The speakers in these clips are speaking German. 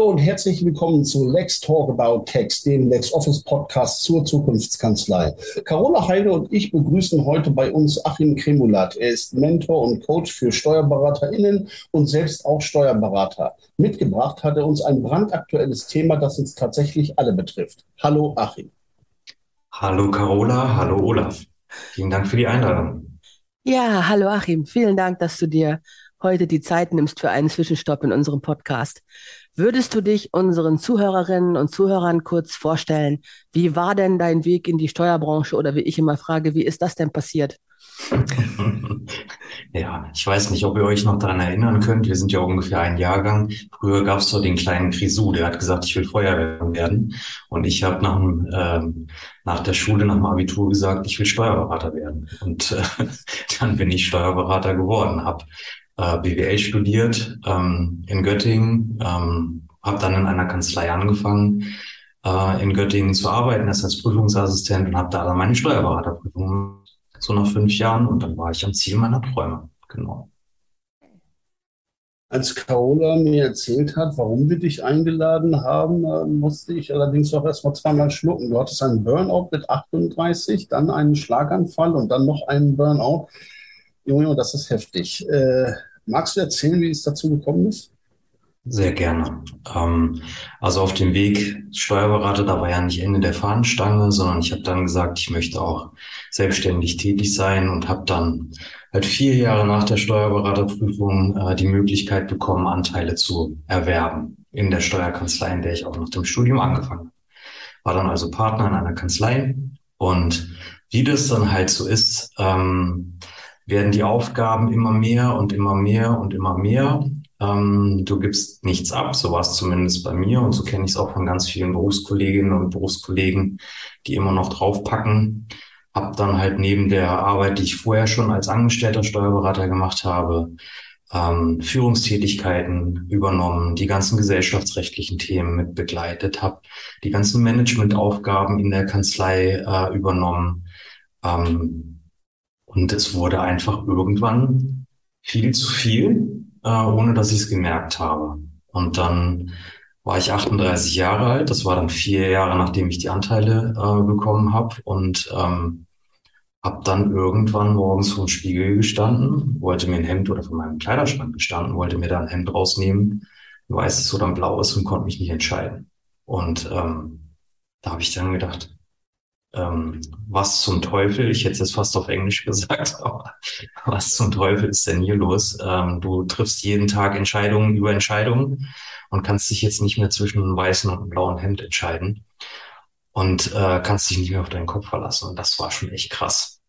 Hallo und herzlich willkommen zu Lex Talk About Tax, dem LexOffice Podcast zur Zukunftskanzlei. Carola Heide und ich begrüßen heute bei uns Achim Kremulat. Er ist Mentor und Coach für SteuerberaterInnen und selbst auch Steuerberater. Mitgebracht hat er uns ein brandaktuelles Thema, das uns tatsächlich alle betrifft. Hallo Achim. Hallo Carola, hallo Olaf. Vielen Dank für die Einladung. Ja, hallo Achim. Vielen Dank, dass du dir heute die Zeit nimmst für einen Zwischenstopp in unserem Podcast. Würdest du dich unseren Zuhörerinnen und Zuhörern kurz vorstellen? Wie war denn dein Weg in die Steuerbranche oder wie ich immer frage, wie ist das denn passiert? Ja, ich weiß nicht, ob ihr euch noch daran erinnern könnt. Wir sind ja ungefähr ein Jahrgang. Früher gab es so den kleinen Grisou, der hat gesagt, ich will Feuerwehrmann werden. Und ich habe nach, ähm, nach der Schule, nach dem Abitur gesagt, ich will Steuerberater werden. Und äh, dann bin ich Steuerberater geworden, habe äh, BWL studiert ähm, in Göttingen, ähm, habe dann in einer Kanzlei angefangen, äh, in Göttingen zu arbeiten als Prüfungsassistent und habe da dann meine Steuerberaterprüfung so nach fünf Jahren und dann war ich am Ziel meiner Träume. Genau. Als Carola mir erzählt hat, warum wir dich eingeladen haben, äh, musste ich allerdings auch erst mal zweimal schlucken. Du hattest einen Burnout mit 38, dann einen Schlaganfall und dann noch einen Burnout. Junge, das ist heftig. Äh, Magst du erzählen, wie es dazu gekommen ist? Sehr gerne. Ähm, also auf dem Weg Steuerberater, da war ja nicht Ende der Fahnenstange, sondern ich habe dann gesagt, ich möchte auch selbstständig tätig sein und habe dann halt vier Jahre nach der Steuerberaterprüfung äh, die Möglichkeit bekommen, Anteile zu erwerben in der Steuerkanzlei, in der ich auch nach dem Studium angefangen habe. War dann also Partner in einer Kanzlei und wie das dann halt so ist, ähm, werden die Aufgaben immer mehr und immer mehr und immer mehr. Ähm, du gibst nichts ab, so war es zumindest bei mir und so kenne ich es auch von ganz vielen Berufskolleginnen und Berufskollegen, die immer noch draufpacken. Hab dann halt neben der Arbeit, die ich vorher schon als angestellter Steuerberater gemacht habe, ähm, Führungstätigkeiten übernommen, die ganzen gesellschaftsrechtlichen Themen mit begleitet, habe die ganzen Managementaufgaben in der Kanzlei äh, übernommen. Ähm, und es wurde einfach irgendwann viel zu viel, äh, ohne dass ich es gemerkt habe. Und dann war ich 38 Jahre alt. Das war dann vier Jahre, nachdem ich die Anteile äh, bekommen habe. Und ähm, habe dann irgendwann morgens vor dem Spiegel gestanden, wollte mir ein Hemd oder von meinem Kleiderschrank gestanden, wollte mir da ein Hemd rausnehmen, ein weißes oder ein blaues und konnte mich nicht entscheiden. Und ähm, da habe ich dann gedacht, ähm, was zum Teufel, ich hätte es fast auf Englisch gesagt, aber was zum Teufel ist denn hier los? Ähm, du triffst jeden Tag Entscheidungen über Entscheidungen und kannst dich jetzt nicht mehr zwischen einem weißen und einem blauen Hemd entscheiden und äh, kannst dich nicht mehr auf deinen Kopf verlassen. Und das war schon echt krass.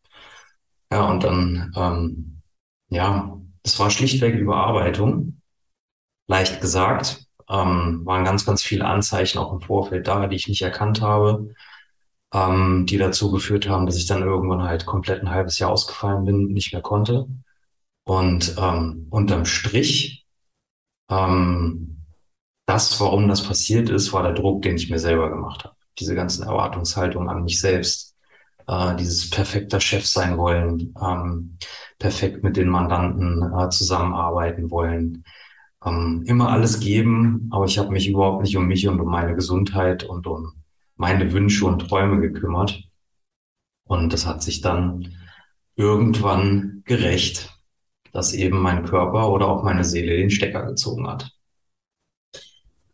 Ja, und dann, ähm, ja, es war schlichtweg Überarbeitung. Leicht gesagt, ähm, waren ganz, ganz viele Anzeichen auch im Vorfeld da, die ich nicht erkannt habe ähm, die dazu geführt haben, dass ich dann irgendwann halt komplett ein halbes Jahr ausgefallen bin, nicht mehr konnte. Und ähm, unterm Strich, ähm, das, warum das passiert ist, war der Druck, den ich mir selber gemacht habe. Diese ganzen Erwartungshaltungen an mich selbst, äh, dieses perfekter Chef sein wollen, ähm, perfekt mit den Mandanten äh, zusammenarbeiten wollen, ähm, immer alles geben, aber ich habe mich überhaupt nicht um mich und um meine Gesundheit und um meine Wünsche und Träume gekümmert. Und das hat sich dann irgendwann gerecht, dass eben mein Körper oder auch meine Seele den Stecker gezogen hat.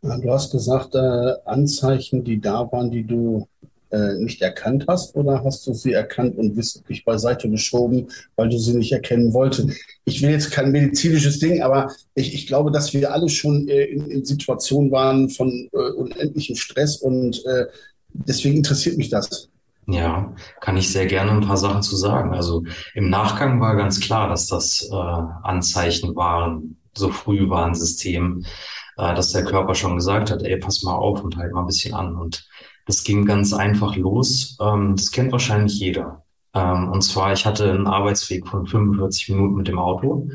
Du hast gesagt, äh, Anzeichen, die da waren, die du äh, nicht erkannt hast, oder hast du sie erkannt und wissentlich beiseite geschoben, weil du sie nicht erkennen wolltest? Ich will jetzt kein medizinisches Ding, aber ich, ich glaube, dass wir alle schon äh, in, in, Situationen waren von äh, unendlichem Stress und äh, deswegen interessiert mich das. Ja, kann ich sehr gerne ein paar Sachen zu sagen. Also im Nachgang war ganz klar, dass das äh, Anzeichen waren, so früh war ein System, äh, dass der Körper schon gesagt hat, ey, pass mal auf und halt mal ein bisschen an. Und das ging ganz einfach los. Ähm, das kennt wahrscheinlich jeder. Ähm, und zwar, ich hatte einen Arbeitsweg von 45 Minuten mit dem Auto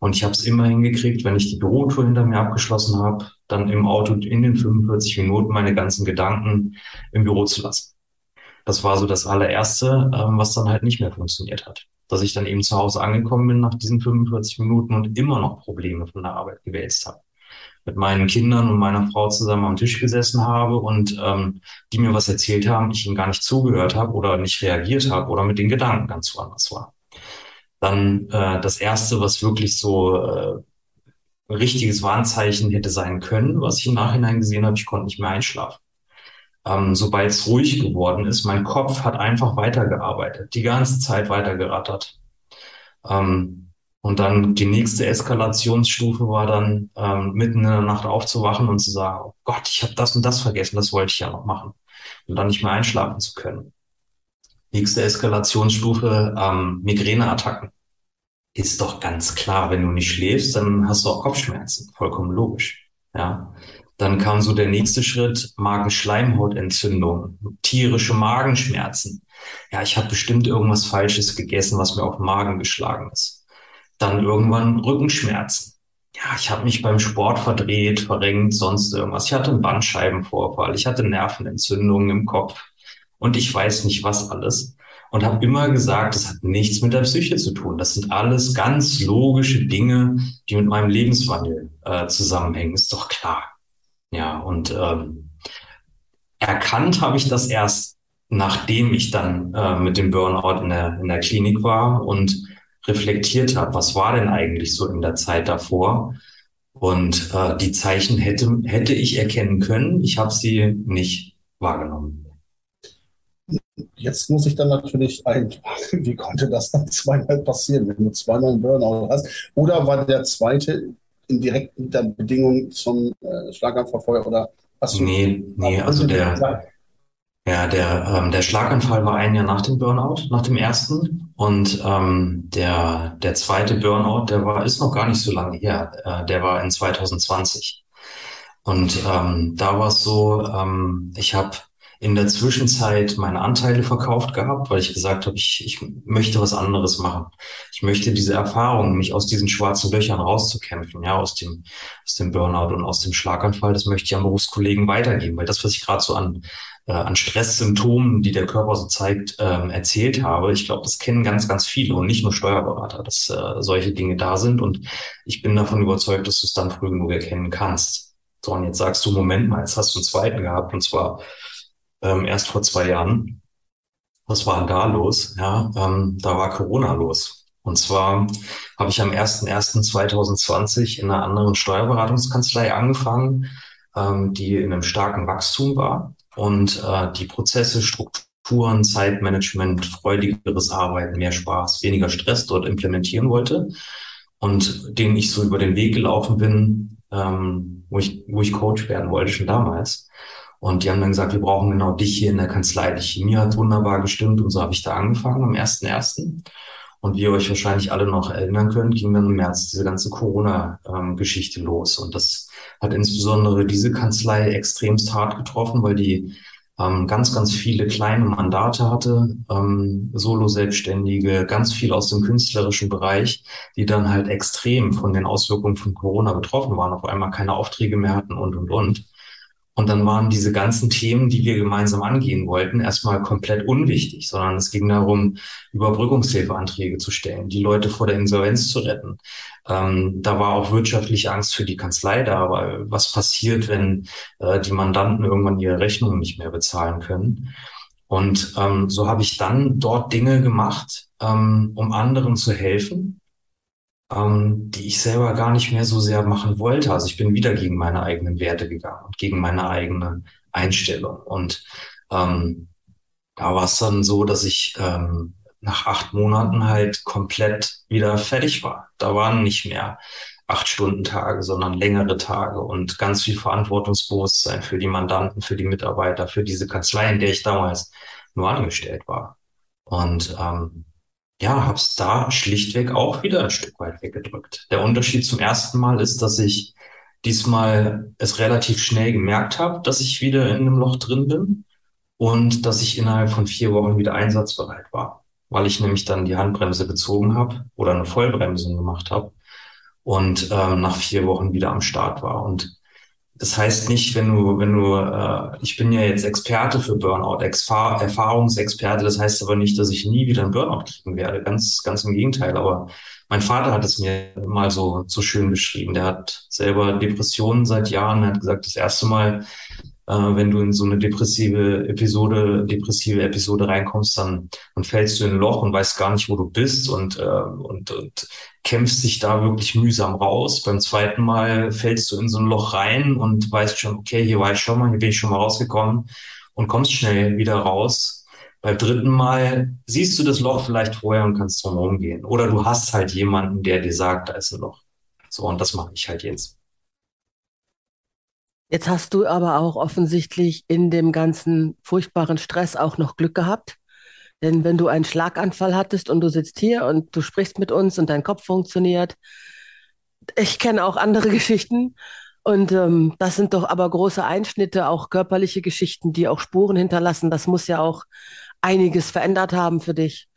und ich habe es immer hingekriegt, wenn ich die Bürotour hinter mir abgeschlossen habe, dann im Auto in den 45 Minuten meine ganzen Gedanken im Büro zu lassen. Das war so das allererste, ähm, was dann halt nicht mehr funktioniert hat. Dass ich dann eben zu Hause angekommen bin nach diesen 45 Minuten und immer noch Probleme von der Arbeit gewälzt habe mit meinen Kindern und meiner Frau zusammen am Tisch gesessen habe und ähm, die mir was erzählt haben, ich ihnen gar nicht zugehört habe oder nicht reagiert habe oder mit den Gedanken ganz woanders war. Dann äh, das erste, was wirklich so äh, richtiges Warnzeichen hätte sein können, was ich im Nachhinein gesehen habe, ich konnte nicht mehr einschlafen. Ähm, Sobald es ruhig geworden ist, mein Kopf hat einfach weitergearbeitet, die ganze Zeit weitergerattert. Ähm, und dann die nächste Eskalationsstufe war dann, ähm, mitten in der Nacht aufzuwachen und zu sagen, oh Gott, ich habe das und das vergessen, das wollte ich ja noch machen. Und dann nicht mehr einschlafen zu können. Nächste Eskalationsstufe, ähm, Migräneattacken. Ist doch ganz klar, wenn du nicht schläfst, dann hast du auch Kopfschmerzen. Vollkommen logisch. Ja. Dann kam so der nächste Schritt, Magenschleimhautentzündung, tierische Magenschmerzen. Ja, ich habe bestimmt irgendwas Falsches gegessen, was mir auf den Magen geschlagen ist dann irgendwann Rückenschmerzen. Ja, ich habe mich beim Sport verdreht, verrenkt, sonst irgendwas. Ich hatte einen Bandscheibenvorfall, ich hatte Nervenentzündungen im Kopf und ich weiß nicht was alles. Und habe immer gesagt, das hat nichts mit der Psyche zu tun. Das sind alles ganz logische Dinge, die mit meinem Lebenswandel äh, zusammenhängen. Ist doch klar. Ja, und ähm, erkannt habe ich das erst, nachdem ich dann äh, mit dem Burnout in der, in der Klinik war und reflektiert habe, was war denn eigentlich so in der Zeit davor? Und äh, die Zeichen hätte, hätte ich erkennen können. Ich habe sie nicht wahrgenommen. Jetzt muss ich dann natürlich einfragen, wie konnte das dann zweimal passieren, wenn du zweimal einen Burnout hast? Oder war der zweite in direkter Bedingung zum äh, Schlaganfall oder hast du? Nee, nee, also der, ja, der, ähm, der Schlaganfall war ein Jahr nach dem Burnout, nach dem ersten. Und ähm, der, der zweite Burnout, der war, ist noch gar nicht so lange her. Äh, der war in 2020. Und ähm, da war es so, ähm, ich habe in der Zwischenzeit meine Anteile verkauft gehabt, weil ich gesagt habe, ich, ich möchte was anderes machen. Ich möchte diese Erfahrung, mich aus diesen schwarzen Löchern rauszukämpfen, ja, aus dem, aus dem Burnout und aus dem Schlaganfall, das möchte ich an Berufskollegen weitergeben, weil das, was ich gerade so an, äh, an Stresssymptomen, die der Körper so zeigt, ähm, erzählt habe. Ich glaube, das kennen ganz, ganz viele und nicht nur Steuerberater, dass äh, solche Dinge da sind. Und ich bin davon überzeugt, dass du es dann früh genug erkennen kannst. So, und jetzt sagst du, Moment mal, jetzt hast du einen zweiten gehabt, und zwar ähm, erst vor zwei Jahren. Was war da los? Ja, ähm, da war Corona los. Und zwar habe ich am 01.01.2020 in einer anderen Steuerberatungskanzlei angefangen, ähm, die in einem starken Wachstum war und äh, die Prozesse, Strukturen, Zeitmanagement, freudigeres Arbeiten, mehr Spaß, weniger Stress dort implementieren wollte und denen ich so über den Weg gelaufen bin, ähm, wo ich, wo ich Coach werden wollte schon damals. Und die haben dann gesagt, wir brauchen genau dich hier in der Kanzlei. Die Chemie hat wunderbar gestimmt und so habe ich da angefangen am 1.1. Und wie ihr euch wahrscheinlich alle noch erinnern könnt, ging dann im März diese ganze Corona-Geschichte los. Und das hat insbesondere diese Kanzlei extremst hart getroffen, weil die ähm, ganz, ganz viele kleine Mandate hatte, ähm, Solo-Selbstständige, ganz viel aus dem künstlerischen Bereich, die dann halt extrem von den Auswirkungen von Corona betroffen waren, auf einmal keine Aufträge mehr hatten und, und, und. Und dann waren diese ganzen Themen, die wir gemeinsam angehen wollten, erstmal komplett unwichtig, sondern es ging darum, Überbrückungshilfeanträge zu stellen, die Leute vor der Insolvenz zu retten. Ähm, da war auch wirtschaftliche Angst für die Kanzlei da, weil was passiert, wenn äh, die Mandanten irgendwann ihre Rechnungen nicht mehr bezahlen können. Und ähm, so habe ich dann dort Dinge gemacht, ähm, um anderen zu helfen, ähm, die ich selber gar nicht mehr so sehr machen wollte. Also ich bin wieder gegen meine eigenen Werte gegangen und gegen meine eigene Einstellung. Und ähm, da war es dann so, dass ich ähm, nach acht Monaten halt komplett wieder fertig war. Da waren nicht mehr acht Stunden Tage, sondern längere Tage und ganz viel Verantwortungsbewusstsein für die Mandanten, für die Mitarbeiter, für diese Kanzlei, in der ich damals nur angestellt war. Und ähm, ja, habe es da schlichtweg auch wieder ein Stück weit weggedrückt. Der Unterschied zum ersten Mal ist, dass ich diesmal es relativ schnell gemerkt habe, dass ich wieder in einem Loch drin bin und dass ich innerhalb von vier Wochen wieder einsatzbereit war, weil ich nämlich dann die Handbremse gezogen habe oder eine Vollbremsung gemacht habe und ähm, nach vier Wochen wieder am Start war. Und das heißt nicht, wenn du, wenn du, äh, ich bin ja jetzt Experte für Burnout, Erfahrungsexperte, das heißt aber nicht, dass ich nie wieder einen Burnout kriegen werde. Ganz, ganz im Gegenteil. Aber mein Vater hat es mir mal so, so schön beschrieben. Der hat selber Depressionen seit Jahren, er hat gesagt, das erste Mal, äh, wenn du in so eine depressive Episode, depressive Episode reinkommst, dann, dann fällst du in ein Loch und weißt gar nicht, wo du bist und, äh, und, und kämpfst dich da wirklich mühsam raus. Beim zweiten Mal fällst du in so ein Loch rein und weißt schon, okay, hier war ich schon mal, hier bin ich schon mal rausgekommen und kommst schnell wieder raus. Beim dritten Mal siehst du das Loch vielleicht vorher und kannst drum rumgehen. Oder du hast halt jemanden, der dir sagt, da ist ein Loch. So, und das mache ich halt jetzt. Jetzt hast du aber auch offensichtlich in dem ganzen furchtbaren Stress auch noch Glück gehabt. Denn wenn du einen Schlaganfall hattest und du sitzt hier und du sprichst mit uns und dein Kopf funktioniert, ich kenne auch andere Geschichten. Und ähm, das sind doch aber große Einschnitte, auch körperliche Geschichten, die auch Spuren hinterlassen. Das muss ja auch einiges verändert haben für dich.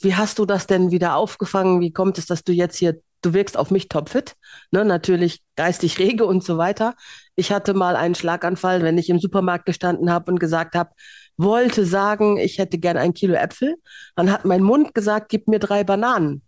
Wie hast du das denn wieder aufgefangen? Wie kommt es, dass du jetzt hier du wirkst auf mich topfit, ne, natürlich geistig rege und so weiter. Ich hatte mal einen Schlaganfall, wenn ich im Supermarkt gestanden habe und gesagt habe, wollte sagen, ich hätte gern ein Kilo Äpfel. Dann hat mein Mund gesagt, gib mir drei Bananen.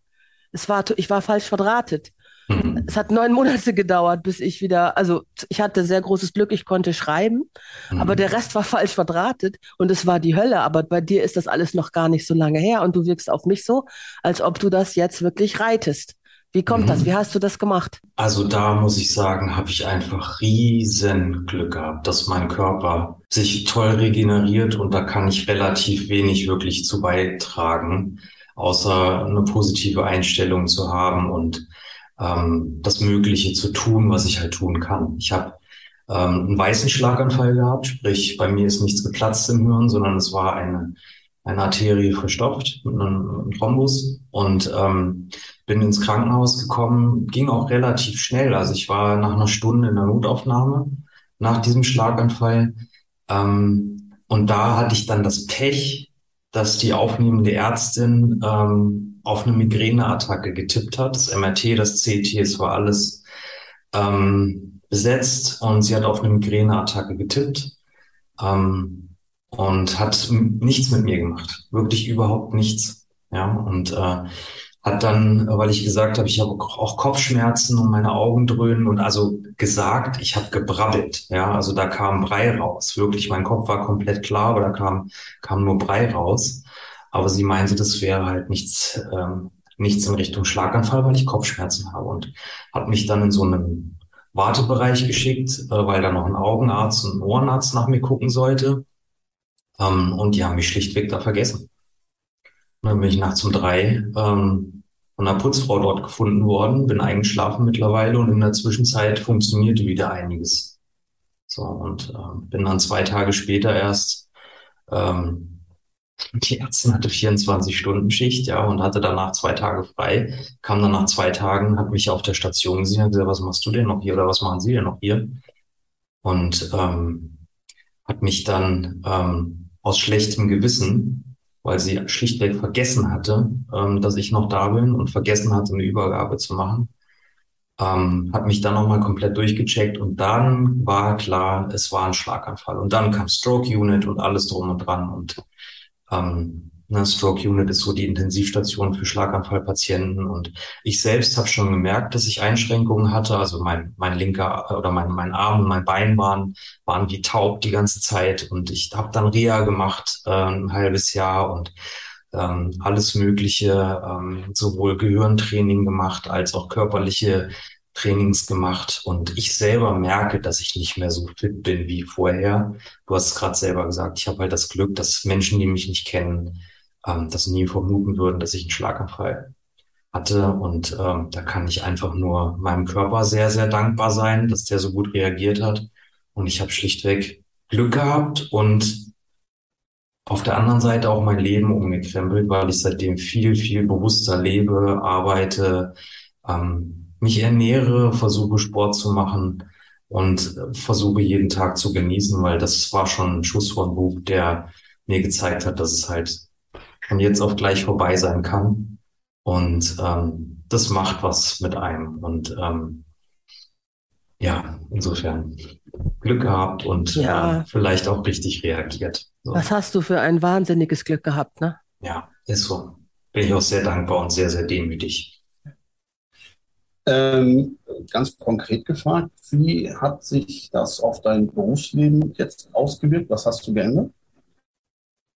Es war, ich war falsch verdrahtet. Mhm. Es hat neun Monate gedauert, bis ich wieder, also ich hatte sehr großes Glück, ich konnte schreiben, mhm. aber der Rest war falsch verdrahtet und es war die Hölle. Aber bei dir ist das alles noch gar nicht so lange her und du wirkst auf mich so, als ob du das jetzt wirklich reitest. Wie kommt mhm. das? Wie hast du das gemacht? Also da muss ich sagen, habe ich einfach riesen Glück gehabt, dass mein Körper sich toll regeneriert und da kann ich relativ wenig wirklich zu beitragen, außer eine positive Einstellung zu haben und ähm, das Mögliche zu tun, was ich halt tun kann. Ich habe ähm, einen weißen Schlaganfall gehabt, sprich bei mir ist nichts geplatzt im Hirn, sondern es war eine eine Arterie verstopft mit einem Thrombus und ähm, bin ins Krankenhaus gekommen, ging auch relativ schnell. Also ich war nach einer Stunde in der Notaufnahme nach diesem Schlaganfall. Ähm, und da hatte ich dann das Pech, dass die aufnehmende Ärztin ähm, auf eine Migräneattacke getippt hat. Das MRT, das CT, es war alles ähm, besetzt und sie hat auf eine Migräneattacke getippt. Ähm, und hat nichts mit mir gemacht. Wirklich überhaupt nichts. Ja, und äh, hat dann, weil ich gesagt habe, ich habe auch Kopfschmerzen und meine Augen dröhnen und also gesagt, ich habe gebrabbelt. Ja, also da kam Brei raus. Wirklich, mein Kopf war komplett klar, aber da kam, kam nur Brei raus. Aber sie meinte, das wäre halt nichts, ähm, nichts in Richtung Schlaganfall, weil ich Kopfschmerzen habe und hat mich dann in so einen Wartebereich geschickt, äh, weil da noch ein Augenarzt und ein Ohrenarzt nach mir gucken sollte. Ähm, und die haben mich schlichtweg da vergessen. Und dann bin ich nachts um drei ähm, von einer Putzfrau dort gefunden worden, bin eingeschlafen mittlerweile und in der Zwischenzeit funktionierte wieder einiges. So, und äh, bin dann zwei Tage später erst, ähm, die Ärztin hatte 24 Stunden Schicht, ja, und hatte danach zwei Tage frei, kam dann nach zwei Tagen, hat mich auf der Station gesehen, hat gesagt, was machst du denn noch hier oder was machen Sie denn noch hier? Und ähm, hat mich dann ähm, aus schlechtem Gewissen, weil sie schlichtweg vergessen hatte, ähm, dass ich noch da bin und vergessen hatte, eine Übergabe zu machen. Ähm, hat mich dann nochmal komplett durchgecheckt und dann war klar, es war ein Schlaganfall. Und dann kam Stroke Unit und alles drum und dran und ähm, Ne, Stroke Unit ist so die Intensivstation für Schlaganfallpatienten. Und ich selbst habe schon gemerkt, dass ich Einschränkungen hatte. Also mein, mein linker oder mein, mein Arm und mein Bein waren, waren wie taub die ganze Zeit. Und ich habe dann Reha gemacht, äh, ein halbes Jahr und ähm, alles Mögliche, ähm, sowohl Gehirntraining gemacht als auch körperliche Trainings gemacht und ich selber merke, dass ich nicht mehr so fit bin wie vorher. Du hast es gerade selber gesagt, ich habe halt das Glück, dass Menschen, die mich nicht kennen, ähm, das nie vermuten würden, dass ich einen Schlaganfall hatte. Und ähm, da kann ich einfach nur meinem Körper sehr, sehr dankbar sein, dass der so gut reagiert hat. Und ich habe schlichtweg Glück gehabt und auf der anderen Seite auch mein Leben umgekrempelt, weil ich seitdem viel, viel bewusster lebe, arbeite, ähm, mich ernähre, versuche Sport zu machen und versuche jeden Tag zu genießen, weil das war schon ein Schuss von Bug, der mir gezeigt hat, dass es halt von jetzt auf gleich vorbei sein kann. Und ähm, das macht was mit einem. Und ähm, ja, insofern Glück gehabt und Ja. äh, vielleicht auch richtig reagiert. So. Was hast du für ein wahnsinniges Glück gehabt, ne? Ja, ist so. Bin ich auch sehr dankbar und sehr, sehr demütig. Ähm, ganz konkret gefragt, wie hat sich das auf dein Berufsleben jetzt ausgewirkt? Was hast du geändert?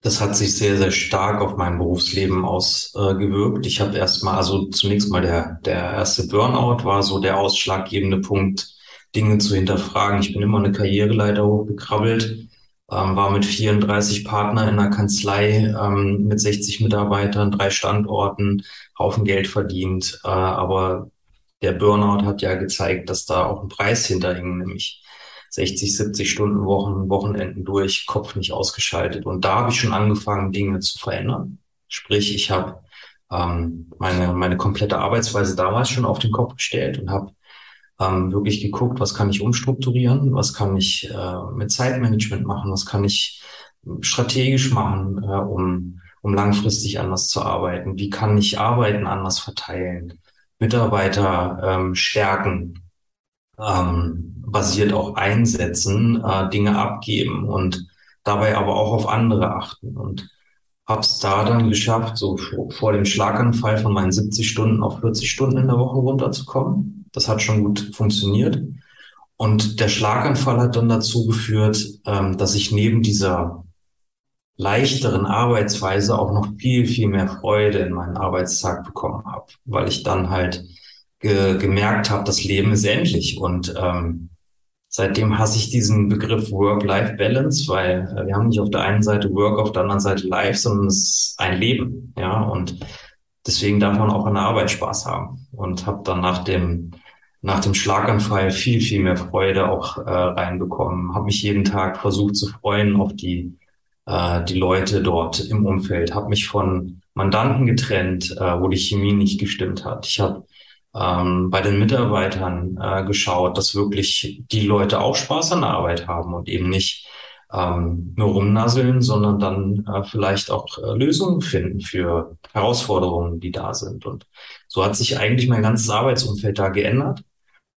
Das hat sich sehr, sehr stark auf mein Berufsleben ausgewirkt. Ich habe erstmal, also zunächst mal der, der erste Burnout war so der ausschlaggebende Punkt, Dinge zu hinterfragen. Ich bin immer eine Karriereleiter hochgekrabbelt, ähm, war mit 34 Partnern in einer Kanzlei, ähm, mit 60 Mitarbeitern, drei Standorten, Haufen Geld verdient. Äh, aber der Burnout hat ja gezeigt, dass da auch ein Preis hinterhing, nämlich 60, 70 Stunden Wochen, Wochenenden durch, Kopf nicht ausgeschaltet. Und da habe ich schon angefangen, Dinge zu verändern. Sprich, ich habe ähm, meine, meine komplette Arbeitsweise damals schon auf den Kopf gestellt und habe ähm, wirklich geguckt, was kann ich umstrukturieren, was kann ich äh, mit Zeitmanagement machen, was kann ich strategisch machen, äh, um, um langfristig anders zu arbeiten, wie kann ich Arbeiten anders verteilen, Mitarbeiter ähm, stärken, ähm, basiert auch einsetzen, äh, Dinge abgeben und dabei aber auch auf andere achten. Und habe es da dann geschafft, so vor dem Schlaganfall von meinen 70 Stunden auf 40 Stunden in der Woche runterzukommen. Das hat schon gut funktioniert. Und der Schlaganfall hat dann dazu geführt, ähm, dass ich neben dieser leichteren Arbeitsweise auch noch viel, viel mehr Freude in meinen Arbeitstag bekommen habe, weil ich dann halt ge gemerkt habe, das Leben ist endlich. Und ähm, seitdem hasse ich diesen Begriff Work-Life-Balance, weil äh, wir haben nicht auf der einen Seite Work, auf der anderen Seite Life, sondern es ist ein Leben. Ja, und deswegen darf man auch an der Arbeit Spaß haben. Und habe dann nach dem nach dem Schlaganfall viel, viel mehr Freude auch äh, reinbekommen. Habe mich jeden Tag versucht zu freuen auf die äh, die Leute dort im Umfeld. Habe mich von Mandanten getrennt, äh, wo die Chemie nicht gestimmt hat. Ich habe ähm, bei den Mitarbeitern äh, geschaut, dass wirklich die Leute auch Spaß an der Arbeit haben und eben nicht ähm, nur rumnasseln, sondern dann äh, vielleicht auch äh, Lösungen finden für Herausforderungen, die da sind. Und so hat sich eigentlich mein ganzes Arbeitsumfeld da geändert.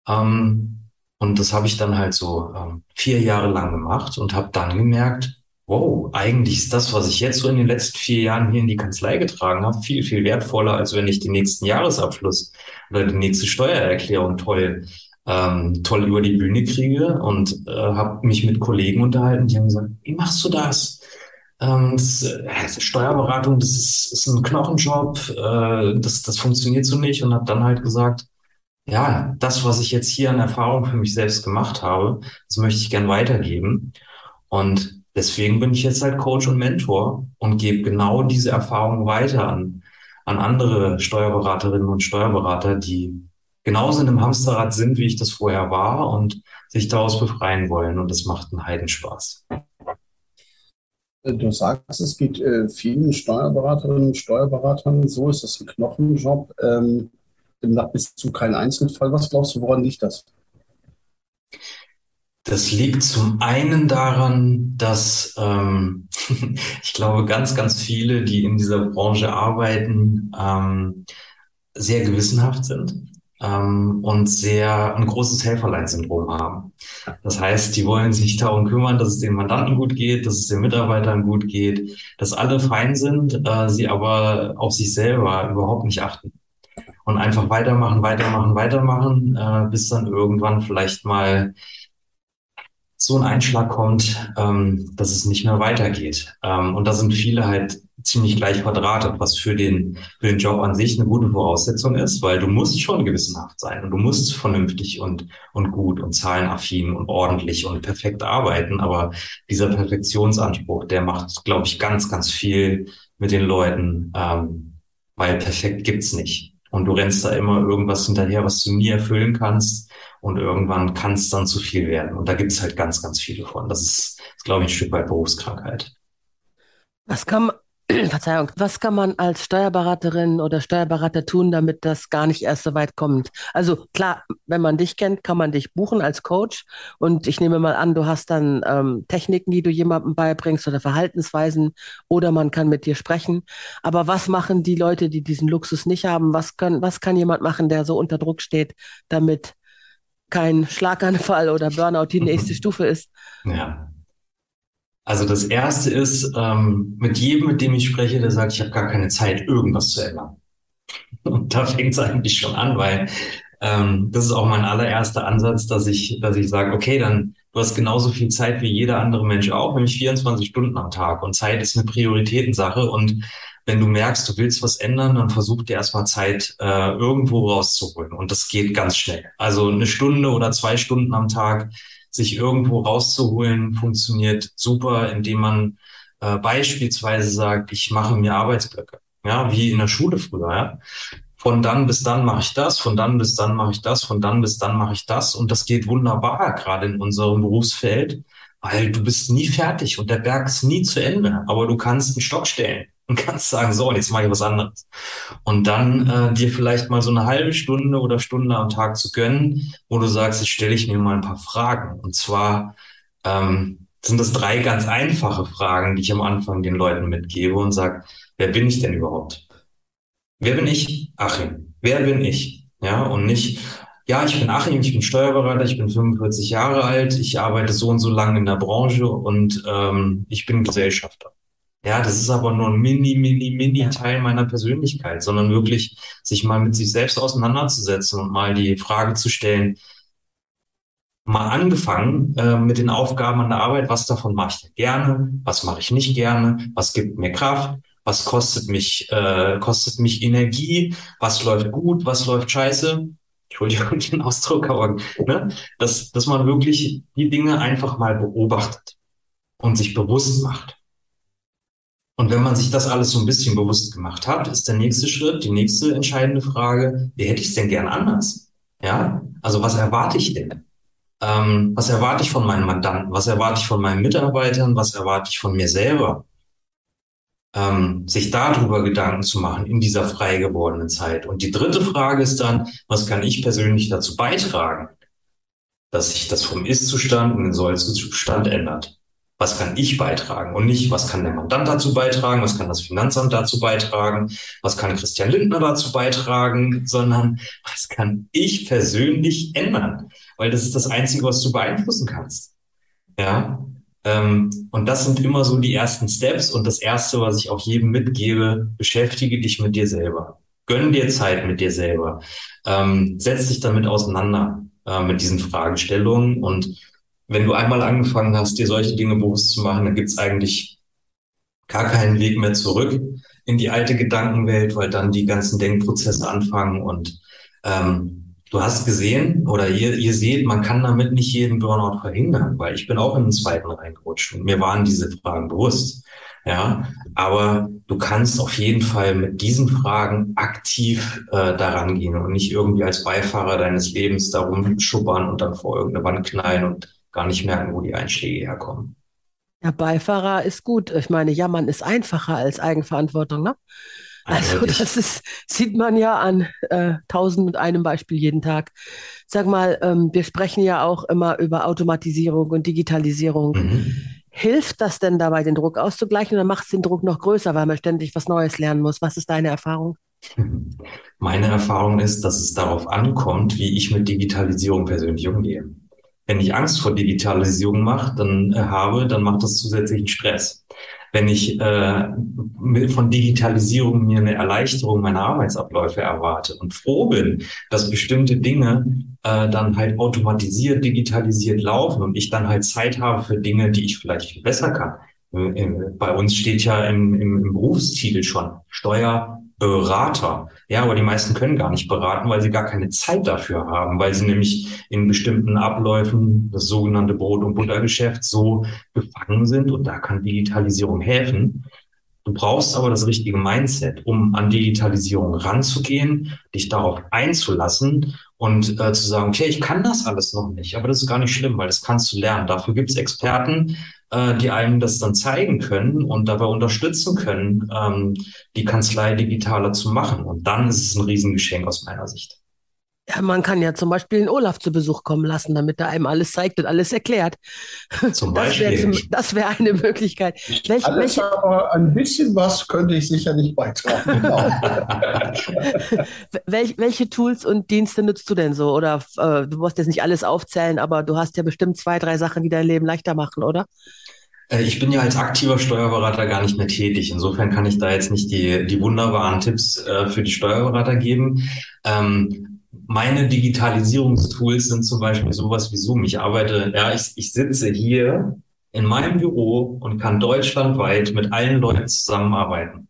Ähm, und das habe ich dann halt so ähm, vier Jahre lang gemacht und habe dann gemerkt, wow, eigentlich ist das, was ich jetzt so in den letzten vier Jahren hier in die Kanzlei getragen habe, viel, viel wertvoller, als wenn ich den nächsten Jahresabschluss oder die nächste Steuererklärung toll, ähm, toll über die Bühne kriege und äh, habe mich mit Kollegen unterhalten, die haben gesagt, wie machst du das? Ähm, äh, Steuerberatung, das ist, ist ein Knochenjob, äh, das, das funktioniert so nicht und habe dann halt gesagt, ja, das, was ich jetzt hier an Erfahrung für mich selbst gemacht habe, das möchte ich gern weitergeben. Und deswegen bin ich jetzt halt Coach und Mentor und gebe genau diese Erfahrung weiter an, an andere Steuerberaterinnen und Steuerberater, die genauso in einem Hamsterrad sind, wie ich das vorher war und sich daraus befreien wollen. Und das macht einen Heidenspaß. Du sagst, es geht äh, vielen Steuerberaterinnen und Steuerberatern so, ist das ein Knochenjob. Ähm, bist du kein Einzelfall. Was glaubst du, woran liegt das? Das liegt zum einen daran, dass ähm, ich glaube, ganz, ganz viele, die in dieser Branche arbeiten, ähm, sehr gewissenhaft sind ähm, und sehr ein großes Helferlein-Syndrom haben. Das heißt, die wollen sich darum kümmern, dass es den Mandanten gut geht, dass es den Mitarbeitern gut geht, dass alle fein sind, äh, sie aber auf sich selber überhaupt nicht achten. Und einfach weitermachen, weitermachen, weitermachen, äh, bis dann irgendwann vielleicht mal so ein Einschlag kommt, ähm, dass es nicht mehr weitergeht. Ähm, und da sind viele halt ziemlich gleich verdrahtet, was für den, für den Job an sich eine gute Voraussetzung ist, weil du musst schon gewissenhaft sein und du musst vernünftig und, und gut und zahlenaffin und ordentlich und perfekt arbeiten. Aber dieser Perfektionsanspruch, der macht, glaube ich, ganz, ganz viel mit den Leuten, ähm, weil perfekt gibt's nicht. Und du rennst da immer irgendwas hinterher, was du nie erfüllen kannst. Und irgendwann kann es dann zu viel werden. Und da gibt es halt ganz, ganz viele von. Das ist, ist glaube ich, ein Stück weit Berufskrankheit. Was kann Verzeihung, was kann man als Steuerberaterin oder Steuerberater tun, damit das gar nicht erst so weit kommt? Also klar, wenn man dich kennt, kann man dich buchen als Coach. Und ich nehme mal an, du hast dann ähm, Techniken, die du jemandem beibringst oder Verhaltensweisen oder man kann mit dir sprechen. Aber was machen die Leute, die diesen Luxus nicht haben? Was können, was kann jemand machen, der so unter Druck steht, damit kein Schlaganfall oder Burnout die nächste Stufe ist? Ja. Also das erste ist, ähm, mit jedem, mit dem ich spreche, der sagt, ich habe gar keine Zeit, irgendwas zu ändern. Und da fängt es eigentlich schon an, weil ähm, das ist auch mein allererster Ansatz, dass ich, dass ich sage, okay, dann du hast genauso viel Zeit wie jeder andere Mensch auch, nämlich 24 Stunden am Tag. Und Zeit ist eine Prioritätensache. Und wenn du merkst, du willst was ändern, dann versuch dir erstmal Zeit äh, irgendwo rauszuholen. Und das geht ganz schnell. Also eine Stunde oder zwei Stunden am Tag sich irgendwo rauszuholen, funktioniert super, indem man äh, beispielsweise sagt, ich mache mir Arbeitsblöcke. Ja, wie in der Schule früher, ja. Von dann bis dann mache ich das, von dann bis dann mache ich das, von dann bis dann mache ich das. Und das geht wunderbar, gerade in unserem Berufsfeld, weil du bist nie fertig und der Berg ist nie zu Ende. Aber du kannst einen Stock stellen und kannst sagen, so, jetzt mache ich was anderes. Und dann äh, dir vielleicht mal so eine halbe Stunde oder Stunde am Tag zu gönnen, wo du sagst, jetzt stelle ich mir mal ein paar Fragen. Und zwar ähm, sind das drei ganz einfache Fragen, die ich am Anfang den Leuten mitgebe und sage, wer bin ich denn überhaupt? Wer bin ich? Achim. Wer bin ich? Ja, und nicht, ja, ich bin Achim, ich bin Steuerberater, ich bin 45 Jahre alt, ich arbeite so und so lange in der Branche und ähm, ich bin Gesellschafter. Ja, das ist aber nur ein mini, mini, mini Teil meiner Persönlichkeit, sondern wirklich sich mal mit sich selbst auseinanderzusetzen und mal die Frage zu stellen, mal angefangen äh, mit den Aufgaben an der Arbeit, was davon mache ich gerne, was mache ich nicht gerne, was gibt mir Kraft, was kostet mich, äh, kostet mich Energie, was läuft gut, was läuft scheiße. Entschuldigung den Ausdruck, aber ne, dass, dass man wirklich die Dinge einfach mal beobachtet und sich bewusst macht. Und wenn man sich das alles so ein bisschen bewusst gemacht hat, ist der nächste Schritt, die nächste entscheidende Frage, wie hätte ich es denn gern anders? Ja, also was erwarte ich denn? Ähm, was erwarte ich von meinen Mandanten? Was erwarte ich von meinen Mitarbeitern? Was erwarte ich von mir selber? Ähm, sich darüber Gedanken zu machen in dieser frei gewordenen Zeit. Und die dritte Frage ist dann, was kann ich persönlich dazu beitragen, dass sich das vom Ist-Zustand in den Soll-Zustand ändert? Was kann ich beitragen? Und nicht, was kann der Mandant dazu beitragen, was kann das Finanzamt dazu beitragen, was kann Christian Lindner dazu beitragen, sondern was kann ich persönlich ändern, weil das ist das Einzige, was du beeinflussen kannst. Ja, ähm, und das sind immer so die ersten Steps. Und das Erste, was ich auch jedem mitgebe, beschäftige dich mit dir selber. Gönn dir Zeit mit dir selber. Ähm, setz dich damit auseinander, äh, mit diesen Fragestellungen. Und wenn du einmal angefangen hast, dir solche Dinge bewusst zu machen, dann gibt's eigentlich gar keinen Weg mehr zurück in die alte Gedankenwelt, weil dann die ganzen Denkprozesse anfangen und ähm, du hast gesehen oder ihr, ihr seht, man kann damit nicht jeden Burnout verhindern, weil ich bin auch in den zweiten reingerutscht und mir waren diese Fragen bewusst. Ja, aber du kannst auf jeden Fall mit diesen Fragen aktiv äh, daran gehen und nicht irgendwie als Beifahrer deines Lebens darum schuppern und dann vor irgendeine Wand knallen und gar nicht merken, wo die Einschläge herkommen. Ja, Beifahrer ist gut. Ich meine, jammern ist einfacher als Eigenverantwortung, ne? Also das ist, sieht man ja an äh, tausend und einem Beispiel jeden Tag. Sag mal, ähm, wir sprechen ja auch immer über Automatisierung und Digitalisierung. Mhm. Hilft das denn dabei, den Druck auszugleichen oder macht es den Druck noch größer, weil man ständig was Neues lernen muss? Was ist deine Erfahrung? Meine Erfahrung ist, dass es darauf ankommt, wie ich mit Digitalisierung persönlich umgehe wenn ich Angst vor Digitalisierung mache, dann äh, habe, dann macht das zusätzlichen Stress. Wenn ich äh, von Digitalisierung mir eine Erleichterung meiner Arbeitsabläufe erwarte und froh bin, dass bestimmte Dinge äh, dann halt automatisiert, digitalisiert laufen und ich dann halt Zeit habe für Dinge, die ich vielleicht viel besser kann. Äh, bei uns steht ja im, im, im Berufstitel schon Steuer, Berater. Ja, aber die meisten können gar nicht beraten, weil sie gar keine Zeit dafür haben, weil sie nämlich in bestimmten Abläufen, das sogenannte Brot- und Buttergeschäft, so gefangen sind und da kann Digitalisierung helfen. Du brauchst aber das richtige Mindset, um an Digitalisierung ranzugehen, dich darauf einzulassen und äh, zu sagen, okay, ich kann das alles noch nicht, aber das ist gar nicht schlimm, weil das kannst du lernen. Dafür gibt es Experten, äh, die einem das dann zeigen können und dabei unterstützen können, ähm, die Kanzlei digitaler zu machen. Und dann ist es ein Riesengeschenk aus meiner Sicht. Ja, man kann ja zum Beispiel den Olaf zu Besuch kommen lassen, damit er einem alles zeigt und alles erklärt. Zum Das wäre Beispiel. das wäre eine Möglichkeit. Welch, Alles, welche, aber ein bisschen was könnte ich sicherlich beitragen. Genau. welch, welche Tools und Dienste nutzt du denn so? Oder äh, du musst jetzt nicht alles aufzählen, aber du hast ja bestimmt zwei, drei Sachen, die dein Leben leichter machen, oder? Äh, Ich bin ja als aktiver Steuerberater gar nicht mehr tätig. Insofern kann ich da jetzt nicht die, die wunderbaren Tipps äh, für die Steuerberater geben. Ähm, meine Digitalisierungstools sind zum Beispiel sowas wie Zoom. Ich arbeite, ja, ich, ich sitze hier in meinem Büro und kann deutschlandweit mit allen Leuten zusammenarbeiten.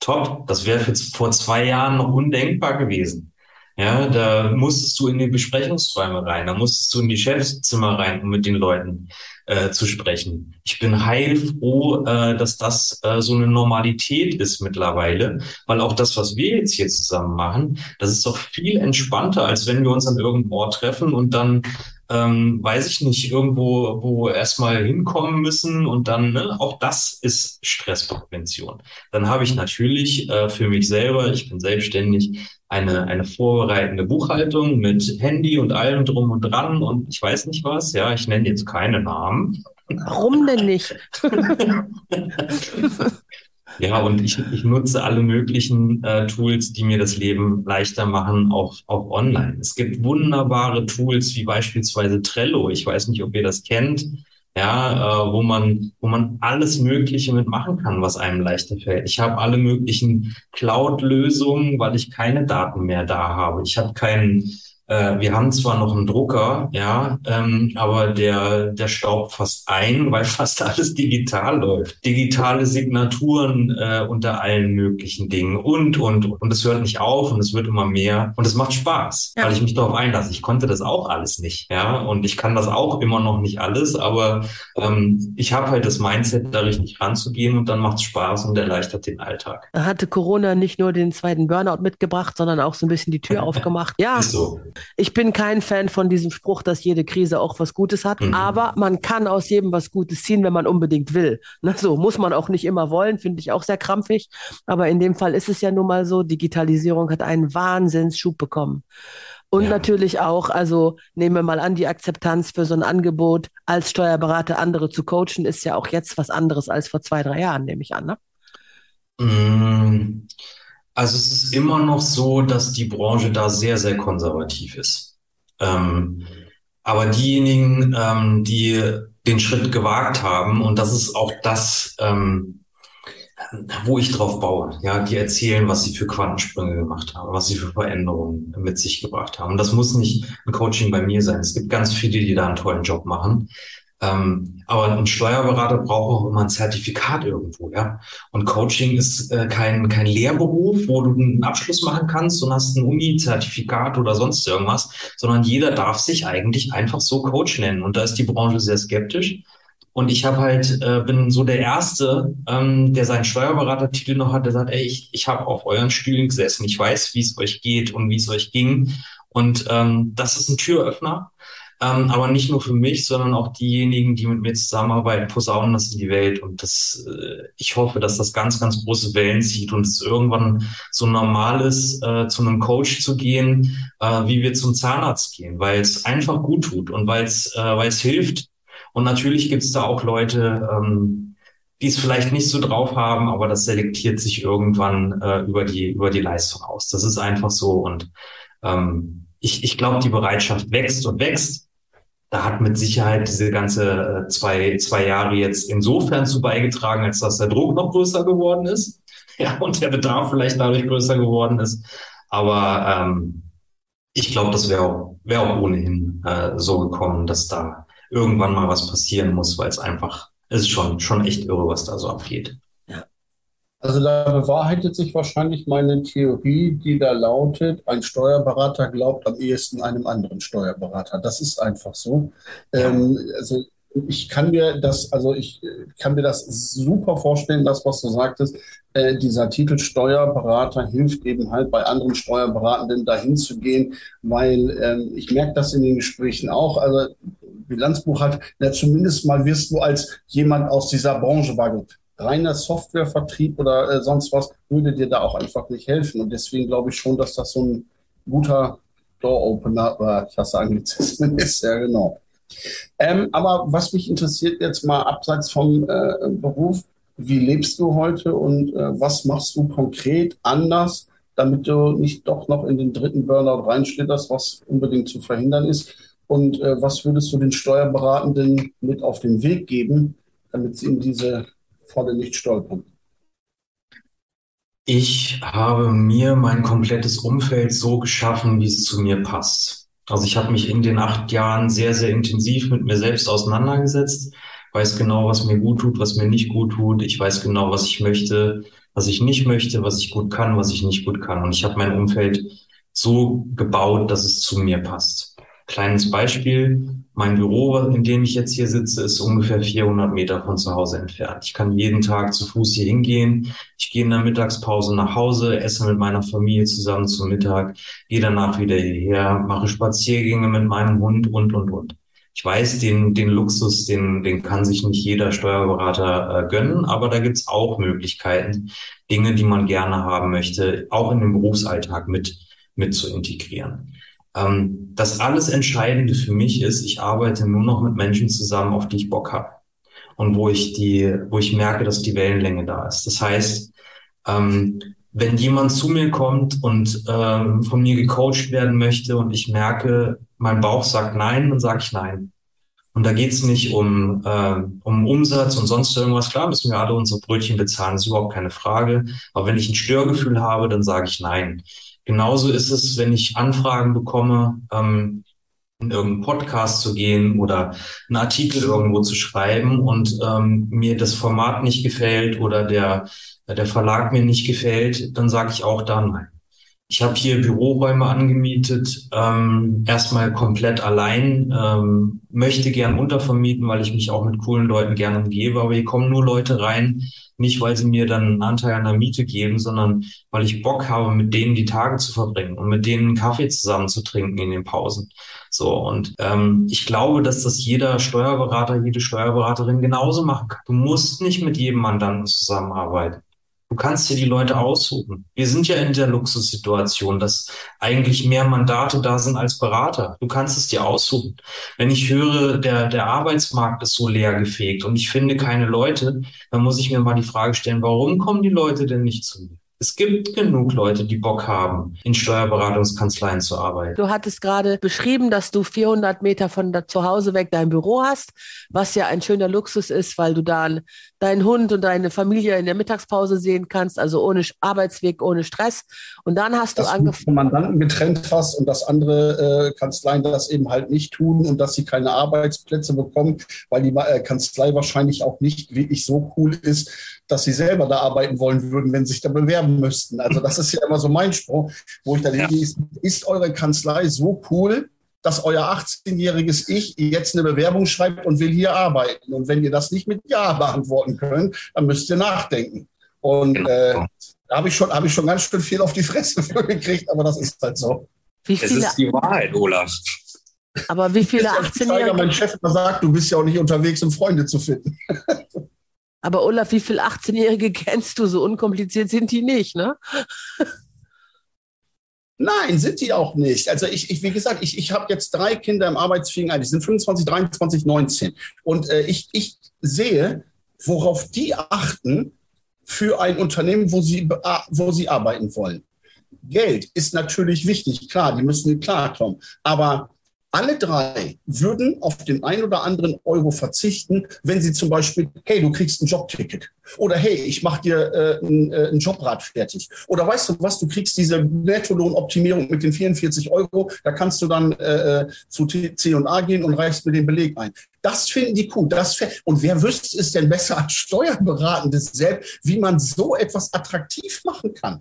Top. Das wäre vor zwei Jahren noch undenkbar gewesen. Ja, da musstest du in die Besprechungsräume rein, da musstest du in die Chefzimmer rein, um mit den Leuten äh, zu sprechen. Ich bin heilfroh, äh, dass das äh, so eine Normalität ist mittlerweile, weil auch das, was wir jetzt hier zusammen machen, das ist doch viel entspannter, als wenn wir uns an irgendeinem Ort treffen und dann ähm, weiß ich nicht, irgendwo, wo erstmal hinkommen müssen und dann, ne, auch das ist Stressprävention. Dann habe ich natürlich äh, für mich selber, ich bin selbstständig, eine, eine vorbereitende Buchhaltung mit Handy und allem drum und dran und ich weiß nicht was, ja, ich nenne jetzt keine Namen. Warum denn nicht? Ja, und ich, ich nutze alle möglichen äh, Tools, die mir das Leben leichter machen, auch, auch online. Es gibt wunderbare Tools wie beispielsweise Trello. Ich weiß nicht, ob ihr das kennt. Ja, äh, wo man, wo man alles Mögliche mitmachen kann, was einem leichter fällt. Ich habe alle möglichen Cloud-Lösungen, weil ich keine Daten mehr da habe. Ich habe keinen äh, wir haben zwar noch einen Drucker, ja, ähm, aber der, der staubt fast ein, weil fast alles digital läuft. Digitale Signaturen äh, unter allen möglichen Dingen und, und, und. es hört nicht auf und es wird immer mehr und es macht Spaß, Ja. weil ich mich darauf einlasse. Ich konnte das auch alles nicht, ja, und ich kann das auch immer noch nicht alles, aber ähm, ich habe halt das Mindset, da richtig ranzugehen und dann macht es Spaß und erleichtert den Alltag. Hatte Corona nicht nur den zweiten Burnout mitgebracht, sondern auch so ein bisschen die Tür aufgemacht. Ja, Ist so. Ich bin kein Fan von diesem Spruch, dass jede Krise auch was Gutes hat, Mhm. aber man kann aus jedem was Gutes ziehen, wenn man unbedingt will. Ne, so muss man auch nicht immer wollen, finde ich auch sehr krampfig. Aber in dem Fall ist es ja nun mal so, Digitalisierung hat einen Wahnsinnsschub bekommen. Und Ja. natürlich auch, also nehmen wir mal an, die Akzeptanz für so ein Angebot als Steuerberater andere zu coachen, ist ja auch jetzt was anderes als vor zwei, drei Jahren, nehme ich an. Ne? Mm, Also es ist immer noch so, dass die Branche da sehr, sehr konservativ ist. Ähm, aber diejenigen, ähm, die den Schritt gewagt haben, und das ist auch das, ähm, wo ich drauf baue, ja, die erzählen, was sie für Quantensprünge gemacht haben, was sie für Veränderungen mit sich gebracht haben. Und das muss nicht ein Coaching bei mir sein. Es gibt ganz viele, die da einen tollen Job machen. Ähm, aber ein Steuerberater braucht auch immer ein Zertifikat irgendwo, ja. Und Coaching ist äh, kein, kein Lehrberuf, wo du einen Abschluss machen kannst und hast ein Uni-Zertifikat oder sonst irgendwas, sondern jeder darf sich eigentlich einfach so Coach nennen. Und da ist die Branche sehr skeptisch. Und ich habe halt, äh, bin so der Erste, ähm, der seinen Steuerberatertitel noch hat, der sagt, ey, ich, ich habe auf euren Stühlen gesessen, ich weiß, wie es euch geht und wie es euch ging. Und ähm, das ist ein Türöffner. Ähm, aber nicht nur für mich, sondern auch diejenigen, die mit mir zusammenarbeiten, posaunen das in die Welt. Und das, äh, ich hoffe, dass das ganz, ganz große Wellen zieht und es irgendwann so normal ist, äh, zu einem Coach zu gehen, äh, wie wir zum Zahnarzt gehen, weil es einfach gut tut und weil es, äh, weil es hilft. Und natürlich gibt es da auch Leute, ähm, die es vielleicht nicht so drauf haben, aber das selektiert sich irgendwann äh, über die über die Leistung aus. Das ist einfach so und ähm, ich, ich glaube, die Bereitschaft wächst und wächst. Da hat mit Sicherheit diese ganze äh, zwei, zwei Jahre jetzt insofern zu beigetragen, als dass der Druck noch größer geworden ist. Ja, und der Bedarf vielleicht dadurch größer geworden ist. Aber ähm, ich glaube, das wäre auch, wär auch ohnehin äh, so gekommen, dass da irgendwann mal was passieren muss, weil es einfach, es ist schon, schon echt irre, was da so abgeht. Also da bewahrheitet sich wahrscheinlich meine Theorie, die da lautet, ein Steuerberater glaubt am ehesten einem anderen Steuerberater. Das ist einfach so. Ja. Ähm, also ich kann mir das, also ich äh, kann mir das super vorstellen, das, was du sagtest. Äh, dieser Titel Steuerberater hilft eben halt bei anderen Steuerberatenden dahin zu gehen, weil ähm, ich merke das in den Gesprächen auch. Also Bilanzbuch hat, na, zumindest mal wirst du als jemand aus dieser Branche wahrgenommen. Reiner Softwarevertrieb oder äh, sonst was würde dir da auch einfach nicht helfen. Und deswegen glaube ich schon, dass das so ein guter Door-Opener, oder ich hasse Anglizismen, ist ja genau. Ähm, aber was mich interessiert jetzt mal abseits vom äh, Beruf, wie lebst du heute und äh, was machst du konkret anders, damit du nicht doch noch in den dritten Burnout reinschlitterst, was unbedingt zu verhindern ist? Und äh, was würdest du den Steuerberatenden mit auf den Weg geben, damit sie in diese Falle nicht stolpern? Ich habe mir mein komplettes Umfeld so geschaffen, wie es zu mir passt. Also ich habe mich in den acht Jahren sehr, sehr intensiv mit mir selbst auseinandergesetzt, weiß genau, was mir gut tut, was mir nicht gut tut. Ich weiß genau, was ich möchte, was ich nicht möchte, was ich gut kann, was ich nicht gut kann. Und ich habe mein Umfeld so gebaut, dass es zu mir passt. Kleines Beispiel. Mein Büro, in dem ich jetzt hier sitze, ist ungefähr 400 Meter von zu Hause entfernt. Ich kann jeden Tag zu Fuß hier hingehen. Ich gehe in der Mittagspause nach Hause, esse mit meiner Familie zusammen zum Mittag, gehe danach wieder hierher, mache Spaziergänge mit meinem Hund und, und, und. Ich weiß, den, den Luxus, den, den kann sich nicht jeder Steuerberater äh, gönnen, aber da gibt's auch Möglichkeiten, Dinge, die man gerne haben möchte, auch in den Berufsalltag mit, mit zu integrieren. Ähm, das alles Entscheidende für mich ist, ich arbeite nur noch mit Menschen zusammen, auf die ich Bock habe. Und wo ich die, wo ich merke, dass die Wellenlänge da ist. Das heißt, ähm, wenn jemand zu mir kommt und ähm, von mir gecoacht werden möchte und ich merke, mein Bauch sagt nein, dann sage ich nein. Und da geht's nicht um, äh, um Umsatz und sonst irgendwas. Klar müssen wir alle unsere Brötchen bezahlen, ist überhaupt keine Frage. Aber wenn ich ein Störgefühl habe, dann sage ich nein. Genauso ist es, wenn ich Anfragen bekomme, ähm, in irgendeinen Podcast zu gehen oder einen Artikel irgendwo zu schreiben und ähm, mir das Format nicht gefällt oder der, der Verlag mir nicht gefällt, dann sage ich auch da nein. Ich habe hier Büroräume angemietet, ähm, erstmal komplett allein, ähm, möchte gern untervermieten, weil ich mich auch mit coolen Leuten gerne umgebe, aber hier kommen nur Leute rein, nicht weil sie mir dann einen Anteil an der Miete geben, sondern weil ich Bock habe, mit denen die Tage zu verbringen und mit denen einen Kaffee zusammen zu trinken in den Pausen. So, und ähm, ich glaube, dass das jeder Steuerberater, jede Steuerberaterin genauso machen kann. Du musst nicht mit jedem Mandanten zusammenarbeiten. Du kannst dir die Leute aussuchen. Wir sind ja in der Luxussituation, dass eigentlich mehr Mandate da sind als Berater. Du kannst es dir aussuchen. Wenn ich höre, der, der Arbeitsmarkt ist so leer gefegt und ich finde keine Leute, dann muss ich mir mal die Frage stellen, warum kommen die Leute denn nicht zu mir? Es gibt genug Leute, die Bock haben, in Steuerberatungskanzleien zu arbeiten. Du hattest gerade beschrieben, dass du 400 Meter von zu Hause weg dein Büro hast, was ja ein schöner Luxus ist, weil du dann deinen Hund und deine Familie in der Mittagspause sehen kannst, also ohne Arbeitsweg, ohne Stress. Und dann hast dass du angefangen. Du Mandanten getrennt hast und dass andere äh, Kanzleien das eben halt nicht tun und dass sie keine Arbeitsplätze bekommen, weil die äh, Kanzlei wahrscheinlich auch nicht wirklich so cool ist, dass sie selber da arbeiten wollen würden, wenn sie sich da bewerben müssten. Also das ist ja immer so mein Spruch, wo ich dann ja. ist, ist eure Kanzlei so cool, dass euer 18-jähriges Ich jetzt eine Bewerbung schreibt und will hier arbeiten. Und wenn ihr das nicht mit Ja beantworten könnt, dann müsst ihr nachdenken. Und genau. äh, da habe ich, schon, hab ich schon ganz schön viel auf die Fresse für gekriegt, aber das ist halt so. Wie viele, es ist die Wahrheit, Olaf. Aber wie viele 18-Jährige. Mein Chef sagt, du bist ja auch nicht unterwegs, um Freunde zu finden. Aber Olaf, wie viele 18-Jährige kennst du? So unkompliziert sind die nicht, ne? Nein, sind die auch nicht. Also ich, ich wie gesagt, ich, ich habe jetzt drei Kinder im arbeitsfähigen Alter. Die sind 25, 23, 19. Und äh, ich, ich sehe, worauf die achten für ein Unternehmen, wo sie, wo sie arbeiten wollen. Geld ist natürlich wichtig, klar, die müssen klarkommen. Aber alle drei würden auf den ein oder anderen Euro verzichten, wenn sie zum Beispiel, hey, du kriegst ein Jobticket. Oder hey, ich mache dir äh, ein, äh, ein Jobrad fertig. Oder weißt du was, du kriegst diese Nettolohnoptimierung mit den 44 Euro, da kannst du dann äh, äh zu C&A gehen und reichst mir den Beleg ein. Das finden die cool. Das und wer wüsste es denn besser als Steuerberatendes selbst, wie man so etwas attraktiv machen kann?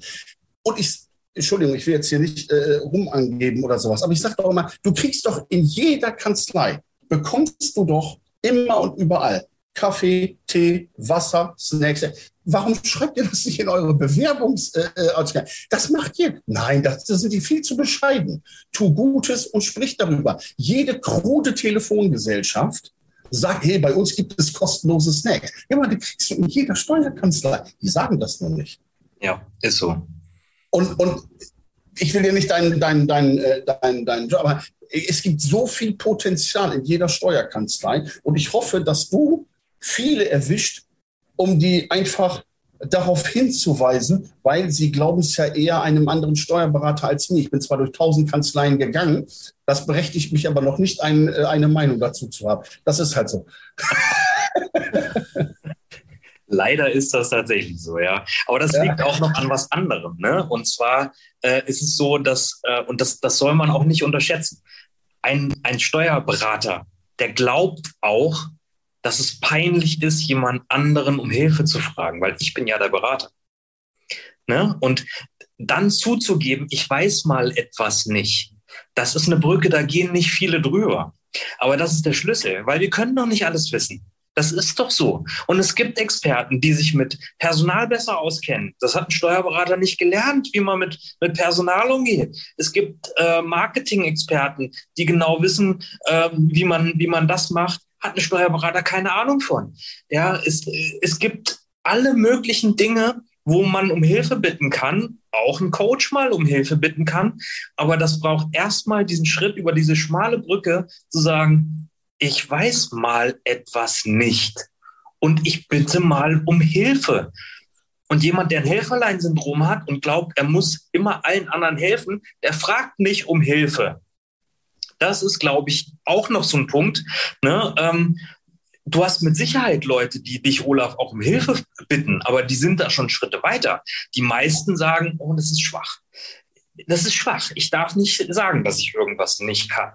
Und ich Entschuldigung, ich will jetzt hier nicht äh, rumangeben oder sowas, aber ich sage doch immer, du kriegst doch in jeder Kanzlei, bekommst du doch immer und überall Kaffee, Tee, Wasser, Snacks. Warum schreibt ihr das nicht in eure Bewerbungs... Äh, äh das macht ihr. Nein, das, das sind die viel zu bescheiden. Tu Gutes und sprich darüber. Jede krude Telefongesellschaft sagt, hey, bei uns gibt es kostenlose Snacks. Aber die kriegst du in jeder Steuerkanzlei. Die sagen das nur nicht. Ja, ist so. Und, und ich will dir nicht deinen dein, dein, äh, dein, dein Job, aber es gibt so viel Potenzial in jeder Steuerkanzlei und ich hoffe, dass du viele erwischt, um die einfach darauf hinzuweisen, weil sie glauben es ja eher einem anderen Steuerberater als mir. Ich bin zwar durch tausend Kanzleien gegangen, das berechtigt mich aber noch nicht, ein, äh, eine Meinung dazu zu haben. Das ist halt so. Leider ist das tatsächlich so, ja. Aber das ja. liegt auch noch an was anderem. Ne? Und zwar äh, ist es so, dass, äh, und das, das soll man auch nicht unterschätzen, ein, ein Steuerberater, der glaubt auch, dass es peinlich ist, jemand anderen um Hilfe zu fragen, weil ich bin ja der Berater. Ne? Und dann zuzugeben, ich weiß mal etwas nicht, das ist eine Brücke, da gehen nicht viele drüber. Aber das ist der Schlüssel, weil wir können doch nicht alles wissen. Das ist doch so. Und es gibt Experten, die sich mit Personal besser auskennen. Das hat ein Steuerberater nicht gelernt, wie man mit, mit Personal umgeht. Es gibt äh, Marketing-Experten, die genau wissen, äh, wie, man, wie man das macht. Hat ein Steuerberater keine Ahnung von. Ja, es, es gibt alle möglichen Dinge, wo man um Hilfe bitten kann, auch ein Coach mal um Hilfe bitten kann. Aber das braucht erstmal diesen Schritt über diese schmale Brücke zu sagen, ich weiß mal etwas nicht und ich bitte mal um Hilfe. Und jemand, der ein Helferlein-Syndrom hat und glaubt, er muss immer allen anderen helfen, der fragt nicht um Hilfe. Das ist, glaube ich, auch noch so ein Punkt. Ne? Ähm, du hast mit Sicherheit Leute, die dich, Olaf, auch um Hilfe bitten, aber die sind da schon Schritte weiter. Die meisten sagen, oh, das ist schwach. Das ist schwach. Ich darf nicht sagen, dass ich irgendwas nicht kann.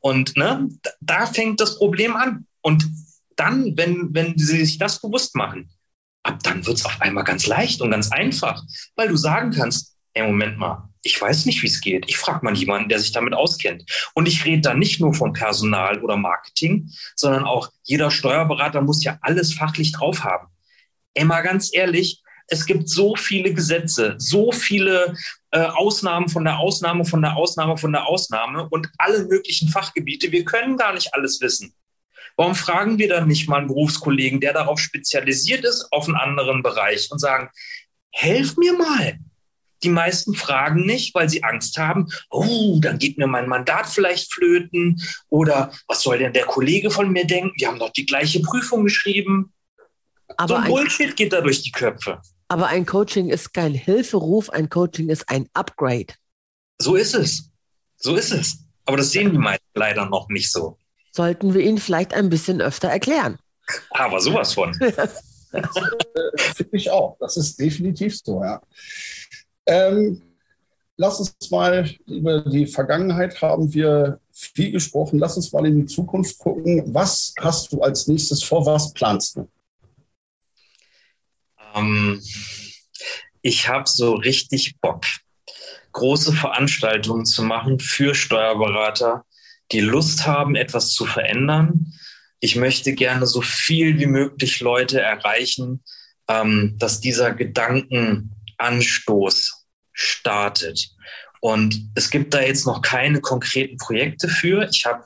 Und ne, da fängt das Problem an. Und dann, wenn, wenn sie sich das bewusst machen, ab dann wird es auf einmal ganz leicht und ganz einfach, weil du sagen kannst, ey, Moment mal, ich weiß nicht, wie es geht. Ich frage mal jemanden, der sich damit auskennt. Und ich rede da nicht nur von Personal oder Marketing, sondern auch jeder Steuerberater muss ja alles fachlich drauf haben. Ey, ganz ehrlich, es gibt so viele Gesetze, so viele äh, Ausnahmen von der Ausnahme, von der Ausnahme, von der Ausnahme und alle möglichen Fachgebiete. Wir können gar nicht alles wissen. Warum fragen wir dann nicht mal einen Berufskollegen, der darauf spezialisiert ist, auf einen anderen Bereich und sagen, helf mir mal. Die meisten fragen nicht, weil sie Angst haben, oh, dann geht mir mein Mandat vielleicht flöten oder was soll denn der Kollege von mir denken? Wir haben doch die gleiche Prüfung geschrieben. Aber so ein Bullshit geht da durch die Köpfe. Aber ein Coaching ist kein Hilferuf, ein Coaching ist ein Upgrade. So ist es. So ist es. Aber das sehen die meisten leider noch nicht so. Sollten wir ihnen vielleicht ein bisschen öfter erklären. Aber sowas von. Finde ich auch. Das ist definitiv so, ja. Ähm, lass uns mal über die Vergangenheit haben wir viel gesprochen. Lass uns mal in die Zukunft gucken. Was hast du als nächstes vor? Was planst du? Ähm, ich habe so richtig Bock, große Veranstaltungen zu machen für Steuerberater, die Lust haben, etwas zu verändern. Ich möchte gerne so viel wie möglich Leute erreichen, ähm, dass dieser Gedankenanstoß startet. Und es gibt da jetzt noch keine konkreten Projekte für. Ich habe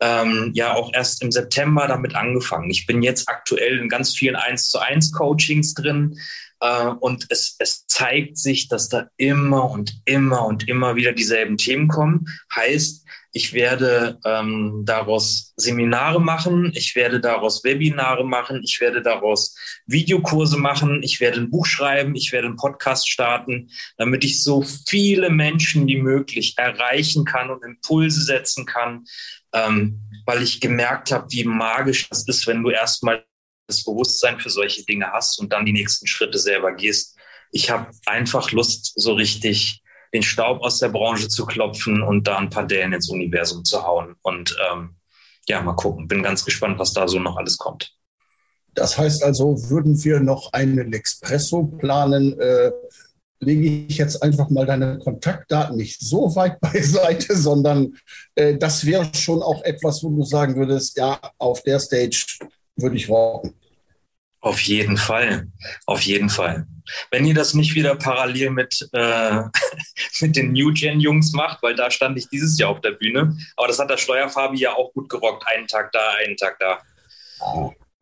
ähm, ja auch erst im September damit angefangen. Ich bin jetzt aktuell in ganz vielen 1 zu 1 Coachings drin. Äh, und es, es zeigt sich, dass da immer und immer und immer wieder dieselben Themen kommen. Heißt, ich werde ähm, daraus Seminare machen, ich werde daraus Webinare machen, ich werde daraus Videokurse machen, ich werde ein Buch schreiben, ich werde einen Podcast starten, damit ich so viele Menschen wie möglich erreichen kann und Impulse setzen kann, ähm, weil ich gemerkt habe, wie magisch das ist, wenn du erstmal das Bewusstsein für solche Dinge hast und dann die nächsten Schritte selber gehst. Ich habe einfach Lust, so richtig den Staub aus der Branche zu klopfen und da ein paar Dellen ins Universum zu hauen. Und ähm, ja, mal gucken. Bin ganz gespannt, was da so noch alles kommt. Das heißt also, würden wir noch einen Expresso planen, äh, lege ich jetzt einfach mal deine Kontaktdaten nicht so weit beiseite, sondern äh, das wäre schon auch etwas, wo du sagen würdest, ja, auf der Stage würde ich rocken. Auf jeden Fall, auf jeden Fall. Wenn ihr das nicht wieder parallel mit, äh, mit den New Gen Jungs macht, weil da stand ich dieses Jahr auf der Bühne, aber das hat der Steuerfabi ja auch gut gerockt, einen Tag da, einen Tag da.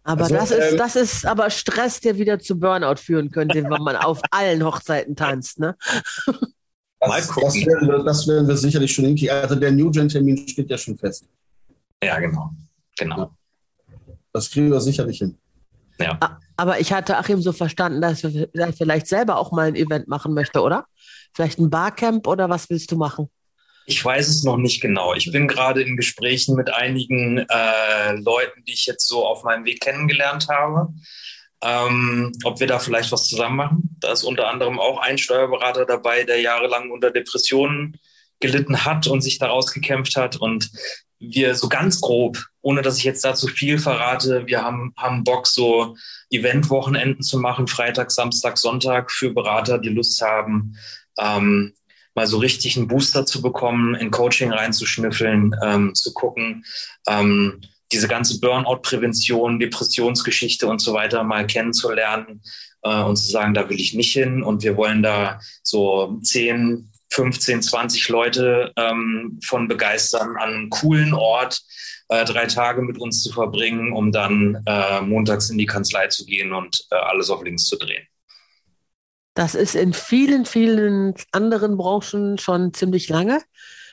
Aber also, das, ist, ähm, das ist aber Stress, der wieder zu Burnout führen könnte, wenn man auf allen Hochzeiten tanzt, ne? Mal gucken. Das werden, wir, das werden wir sicherlich schon hinkriegen. Also der New Gen-Termin steht ja schon fest. Ja, genau. Genau. Das kriegen wir sicherlich hin. Ja. Aber ich hatte Achim so verstanden, dass er vielleicht selber auch mal ein Event machen möchte, oder? Vielleicht ein Barcamp oder was willst du machen? Ich weiß es noch nicht genau. Ich bin gerade in Gesprächen mit einigen äh, Leuten, die ich jetzt so auf meinem Weg kennengelernt habe. Ähm, ob wir da vielleicht was zusammen machen. Da ist unter anderem auch ein Steuerberater dabei, der jahrelang unter Depressionen gelitten hat und sich daraus gekämpft hat. Und wir so ganz grob, ohne dass ich jetzt dazu viel verrate, wir haben, haben Bock, so Eventwochenenden zu machen, Freitag, Samstag, Sonntag für Berater, die Lust haben, ähm, mal so richtig einen Booster zu bekommen, in Coaching reinzuschnüffeln, ähm, zu gucken, ähm, diese ganze Burnout-Prävention, Depressionsgeschichte und so weiter mal kennenzulernen äh, und zu sagen, da will ich nicht hin und wir wollen da so 10, 15, 20 Leute ähm, von begeistern, an einem coolen Ort äh, drei Tage mit uns zu verbringen, um dann äh, montags in die Kanzlei zu gehen und äh, alles auf links zu drehen. Das ist in vielen, vielen anderen Branchen schon ziemlich lange.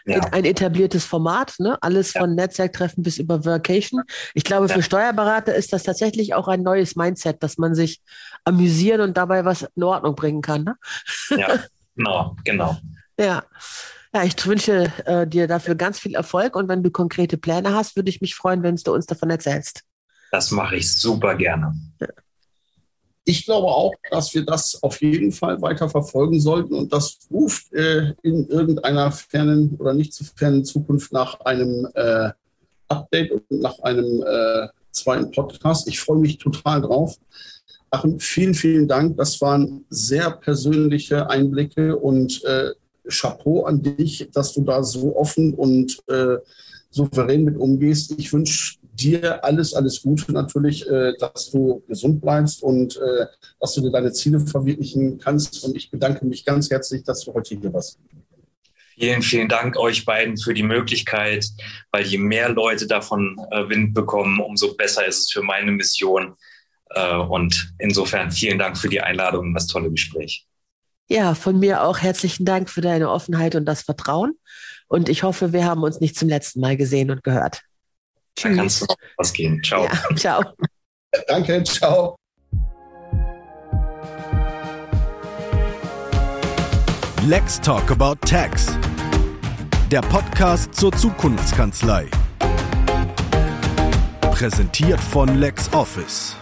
Ja. Ein etabliertes Format, ne? alles ja. von Netzwerktreffen bis über Vacation. Ich glaube, für Steuerberater ist das tatsächlich auch ein neues Mindset, dass man sich amüsieren und dabei was in Ordnung bringen kann. Ne? Ja, genau, genau. Ja. Ja, ich wünsche äh, dir dafür ganz viel Erfolg und wenn du konkrete Pläne hast, würde ich mich freuen, wenn du uns davon erzählst. Das mache ich super gerne. Ja ich glaube auch, dass wir das auf jeden Fall weiter verfolgen sollten und das ruft äh, in irgendeiner fernen oder nicht zu fernen Zukunft nach einem äh, Update und nach einem äh, zweiten Podcast. Ich freue mich total drauf. Achim, vielen, vielen Dank. Das waren sehr persönliche Einblicke und äh, Chapeau an dich, dass du da so offen und äh, souverän mit umgehst. Ich wünsche dir alles, alles Gute natürlich, äh, dass du gesund bleibst und äh, dass du dir deine Ziele verwirklichen kannst. Und ich bedanke mich ganz herzlich, dass du heute hier warst. Vielen, vielen Dank euch beiden für die Möglichkeit, weil je mehr Leute davon äh, Wind bekommen, umso besser ist es für meine Mission. Äh, und insofern vielen Dank für die Einladung und das tolle Gespräch. Ja, von mir auch herzlichen Dank für deine Offenheit und das Vertrauen. Und ich hoffe, wir haben uns nicht zum letzten Mal gesehen und gehört. Dann kannst du noch was gehen. Ciao. Ja, ciao. Danke, ciao. Let's Talk About Tax. Der Podcast zur Zukunftskanzlei. Präsentiert von LexOffice.